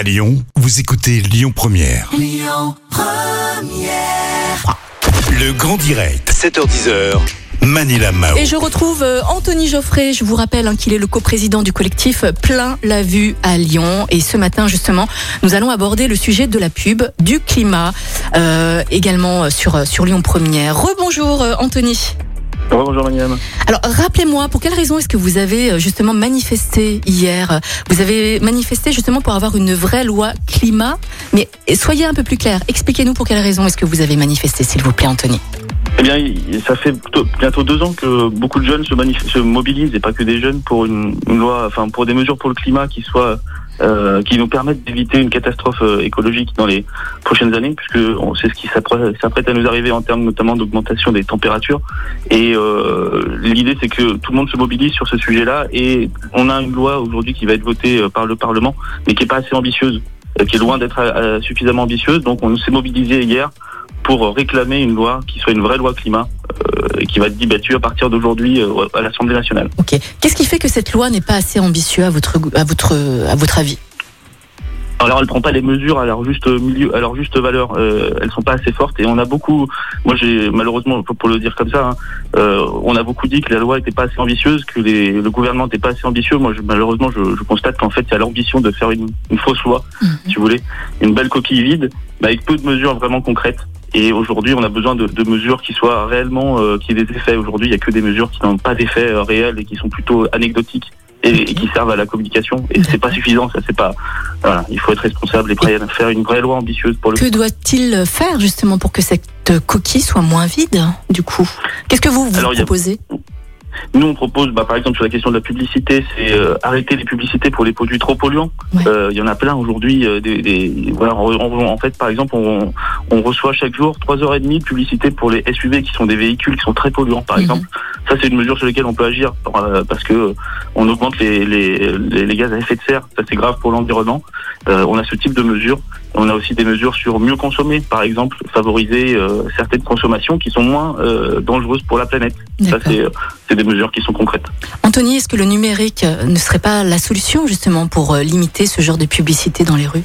À Lyon, vous écoutez Lyon Première. Le grand direct, 7h10h. Manila Mao. Et je retrouve euh, Anthony Geoffrey. Je vous rappelle hein, qu'il est le coprésident du collectif Plein la Vue à Lyon. Et ce matin, justement, nous allons aborder le sujet de la pub, du climat, euh, également sur, sur Lyon Première. Rebonjour euh, Anthony. Bonjour Maniam. Alors rappelez-moi, pour quelle raison est-ce que vous avez euh, justement manifesté hier? Vous avez manifesté justement pour avoir une vraie loi climat, mais soyez un peu plus clair. Expliquez-nous pour quelle raison est-ce que vous avez manifesté, s'il vous plaît, Anthony. Eh bien, ça fait bientôt deux ans que beaucoup de jeunes se mobilisent, et pas que des jeunes, pour une, une loi, enfin pour des mesures pour le climat qui soient euh, qui nous permettent d'éviter une catastrophe euh, écologique dans les prochaines années, puisque sait ce qui s'apprête à nous arriver en termes notamment d'augmentation des températures. Et euh, l'idée, c'est que tout le monde se mobilise sur ce sujet-là, et on a une loi aujourd'hui qui va être votée euh, par le Parlement, mais qui est pas assez ambitieuse, euh, qui est loin d'être suffisamment ambitieuse. Donc, on s'est mobilisé hier pour réclamer une loi qui soit une vraie loi climat qui va être débattue à partir d'aujourd'hui euh, à l'Assemblée nationale. Ok. Qu'est-ce qui fait que cette loi n'est pas assez ambitieuse à votre, à votre, à votre avis? Alors elle prend pas les mesures à leur juste milieu, à leur juste valeur. Euh, elles sont pas assez fortes et on a beaucoup. Moi j'ai malheureusement pour, le dire comme ça, hein, euh, on a beaucoup dit que la loi était pas assez ambitieuse, que les, le gouvernement n'était pas assez ambitieux. Moi je- malheureusement je, je constate qu'en fait il y a l'ambition de faire une, une fausse loi, si vous voulez, une belle coquille vide, mais avec peu de mesures vraiment concrètes. Et aujourd'hui, on a besoin de, de mesures qui soient réellement, euh, qui aient des effets. Aujourd'hui, il y a que des mesures qui n'ont pas d'effet euh, réel et qui sont plutôt anecdotiques et, et qui servent à la communication. Et c'est pas suffisant, ça c'est pas. Voilà, il faut être responsable et prêt à faire une vraie loi ambitieuse pour le. Que doit-il faire justement pour que cette coquille soit moins vide, du coup? Qu'est-ce que vous, vous Alors, proposez? Nous, on propose, bah, par exemple, sur la question de la publicité, c'est euh, arrêter les publicités pour les produits trop polluants. Ouais. Euh, Il y en a plein aujourd'hui. euh, des, des- voilà, on- on- en fait, par exemple, on, on reçoit chaque jour trois heures et demie de publicité pour les SUV qui sont des véhicules qui sont très polluants, par Mhm. exemple. Ça, c'est une mesure sur laquelle on peut agir euh, parce que euh, on augmente les, les, les, les gaz à effet de serre. Ça, c'est grave pour l'environnement. Euh, on a ce type de mesures. On a aussi des mesures sur mieux consommer, par exemple, favoriser euh, certaines consommations qui sont moins euh, dangereuses pour la planète. Ça, c'est euh, c'est des mesures qui sont concrètes. Anthony, est-ce que le numérique euh, ne serait pas la solution justement pour euh, limiter ce genre de publicité dans les rues?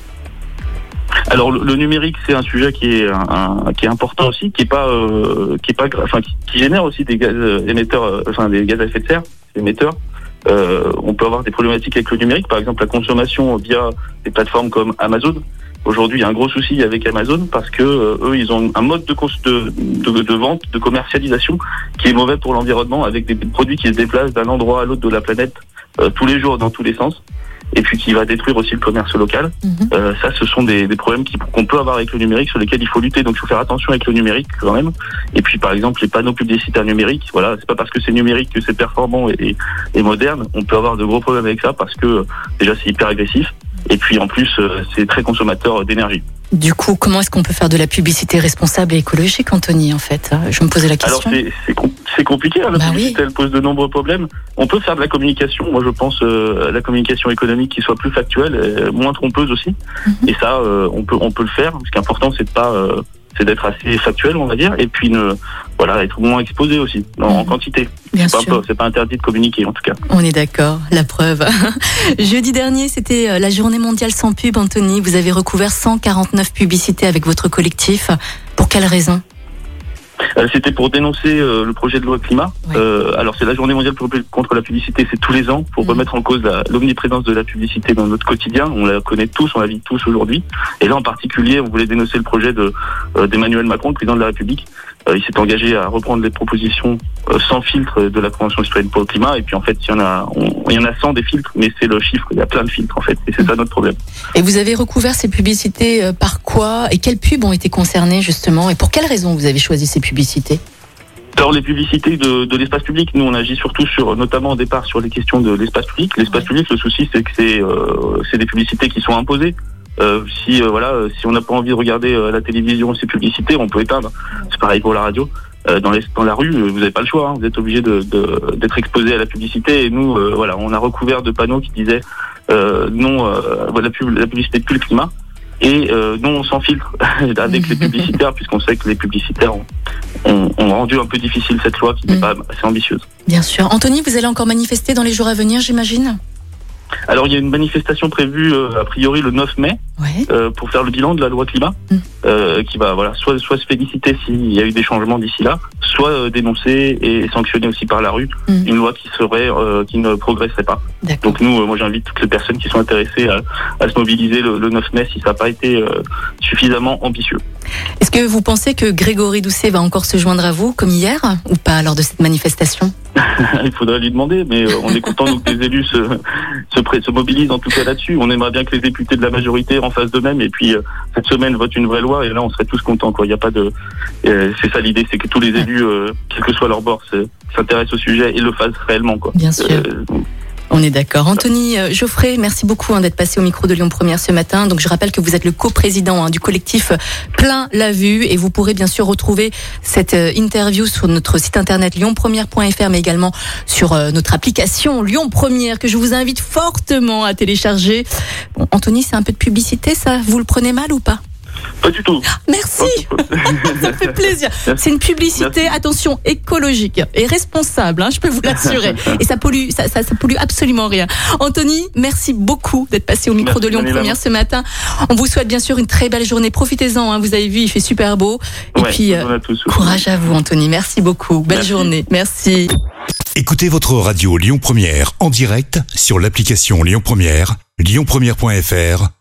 Alors le, numérique, c'est un sujet qui est un, qui est important aussi, qui est pas euh, qui est pas enfin qui, qui génère aussi des gaz émetteurs, enfin des gaz à effet de serre, émetteurs. Euh, on peut avoir des problématiques avec le numérique, par exemple la consommation via des plateformes comme Amazon. Aujourd'hui, il y a un gros souci avec Amazon parce que euh, eux, ils ont un mode de, cons- de, de, de vente, de commercialisation qui est mauvais pour l'environnement, avec des produits qui se déplacent d'un endroit à l'autre de la planète euh, tous les jours dans tous les sens, et puis qui va détruire aussi le commerce local. Mhm. Euh, ça, ce sont des, des problèmes qu'on peut avoir avec le numérique, sur lesquels il faut lutter. Donc, il faut faire attention avec le numérique quand même. Et puis, par exemple, les panneaux publicitaires numériques. Voilà, c'est pas parce que c'est numérique que c'est performant et, et- et moderne. On peut avoir de gros problèmes avec ça parce que euh, déjà c'est hyper agressif. Et puis en plus, euh, c'est très consommateur d'énergie. Du coup, comment est-ce qu'on peut faire de la publicité responsable et écologique, Anthony, en fait Je me posais la Alors question. c'est c'est com- c'est compliqué, hein, la Bah publicité elle pose de nombreux problèmes. On peut faire de la communication, moi je pense euh, à la communication économique qui soit plus factuelle, moins trompeuse aussi. Mhm. Et ça, euh, on peut on peut le faire. Ce qui est important, c'est de pas euh, c'est d'être assez factuel, on va dire, et puis ne voilà être moins exposé aussi en, Mhm. quantité. Bien C'est sûr. pas, c'est pas interdit de communiquer en tout cas. On est d'accord, la preuve. Jeudi dernier, c'était euh, la journée mondiale sans pub, Anthony. Vous avez recouvert 149 publicités avec votre collectif. Pour quelle raison? Euh, C'était pour dénoncer euh, le projet de loi climat. Ouais. Euh, alors c'est la journée mondiale contre la publicité, c'est tous les ans pour Mhm. remettre en cause l'omniprésence de la publicité dans notre quotidien. On la connaît tous, on la vit tous aujourd'hui. Et là en particulier, on voulait dénoncer le projet de euh, d'Emmanuel Macron, le président de la République. Euh, il s'est engagé à reprendre les propositions euh, sans filtre de la Convention citoyenne pour le climat. Et puis en fait, il y en a, on- il y en a 100 des filtres, mais c'est le chiffre. Il y a plein de filtres en fait, et c'est ça notre problème. Et vous avez recouvert ces publicités euh, par quoi Et quelles pubs ont été concernées, justement? Et pour quelles raisons vous avez choisi ces publicités? Alors les publicités de, de l'espace public, nous on agit surtout sur, notamment au départ sur les questions de l'espace public. L'espace public, le souci c'est que c'est euh, c'est des publicités qui sont imposées. Euh, si euh, voilà, euh, si on n'a pas envie de regarder euh, la télévision ces publicités, on peut éteindre. C'est pareil pour la radio. Euh, dans, les, dans la rue, vous n'avez pas le choix. hein. Vous êtes obligé de- de- d'être exposé à la publicité. Et nous, euh, voilà, on a recouvert de panneaux qui disaient euh, non, euh, la, pub, la publicité plus le climat. Et euh, non, on s'en filtre avec les publicitaires, puisqu'on sait que les publicitaires ont, ont- ont rendu un peu difficile cette loi qui n'est Mm. pas assez ambitieuse. Bien sûr. Anthony, vous allez encore manifester dans les jours à venir, j'imagine? Alors il y a une manifestation prévue euh, a priori le 9 mai Ouais. euh, pour faire le bilan de la loi climat, Mm. euh, qui va voilà soit soit se féliciter s'il y a eu des changements d'ici là, soit euh, dénoncer et sanctionner aussi par la rue Mm. une loi qui serait euh, qui ne progresserait pas. Donc nous, euh, moi j'invite toutes les personnes qui sont intéressées à, à se mobiliser le, le 9 mai si ça n'a pas été euh, suffisamment ambitieux. Est-ce que vous pensez que Grégory Doucet va encore se joindre à vous, comme hier, ou pas, lors de cette manifestation? Il faudrait lui demander, mais on est content que les élus se, se, se mobilisent en tout cas là-dessus. On aimerait bien que les députés de la majorité en fassent de même et puis euh, cette semaine votent une vraie loi et là on serait tous contents. Quoi. Il y a pas de, euh, c'est ça l'idée, c'est que tous les élus, euh, quel que soit leur bord, se- s'intéressent au sujet et le fassent réellement. Quoi. Bien sûr. Euh, On est d'accord. Anthony euh, Geoffrey, merci beaucoup hein, d'être passé au micro de Lyon Première ce matin. Donc je rappelle que vous êtes le coprésident hein, du collectif Plein la Vue et vous pourrez bien sûr retrouver cette euh, interview sur notre site internet lyonpremière.fr mais également sur euh, notre application Lyon Première que je vous invite fortement à télécharger. Bon, Anthony, c'est un peu de publicité ça? Vous le prenez mal ou pas? Pas du tout. Merci, ça fait plaisir. C'est une publicité, Merci. attention, écologique et responsable, hein, je peux vous l'assurer. Et ça pollue, ça, ça, ça pollue absolument rien. Anthony, merci beaucoup d'être passé au micro Merci, de Lyon. Première ce matin. On vous souhaite bien sûr une très belle journée. Profitez-en, hein, vous avez vu, il fait super beau. Et Ouais, puis, euh, journée à tous. courage à vous, Anthony. Merci beaucoup. Belle Merci. journée. Merci. Écoutez votre radio Lyon Première en direct sur l'application Lyon Première, lyonpremière.fr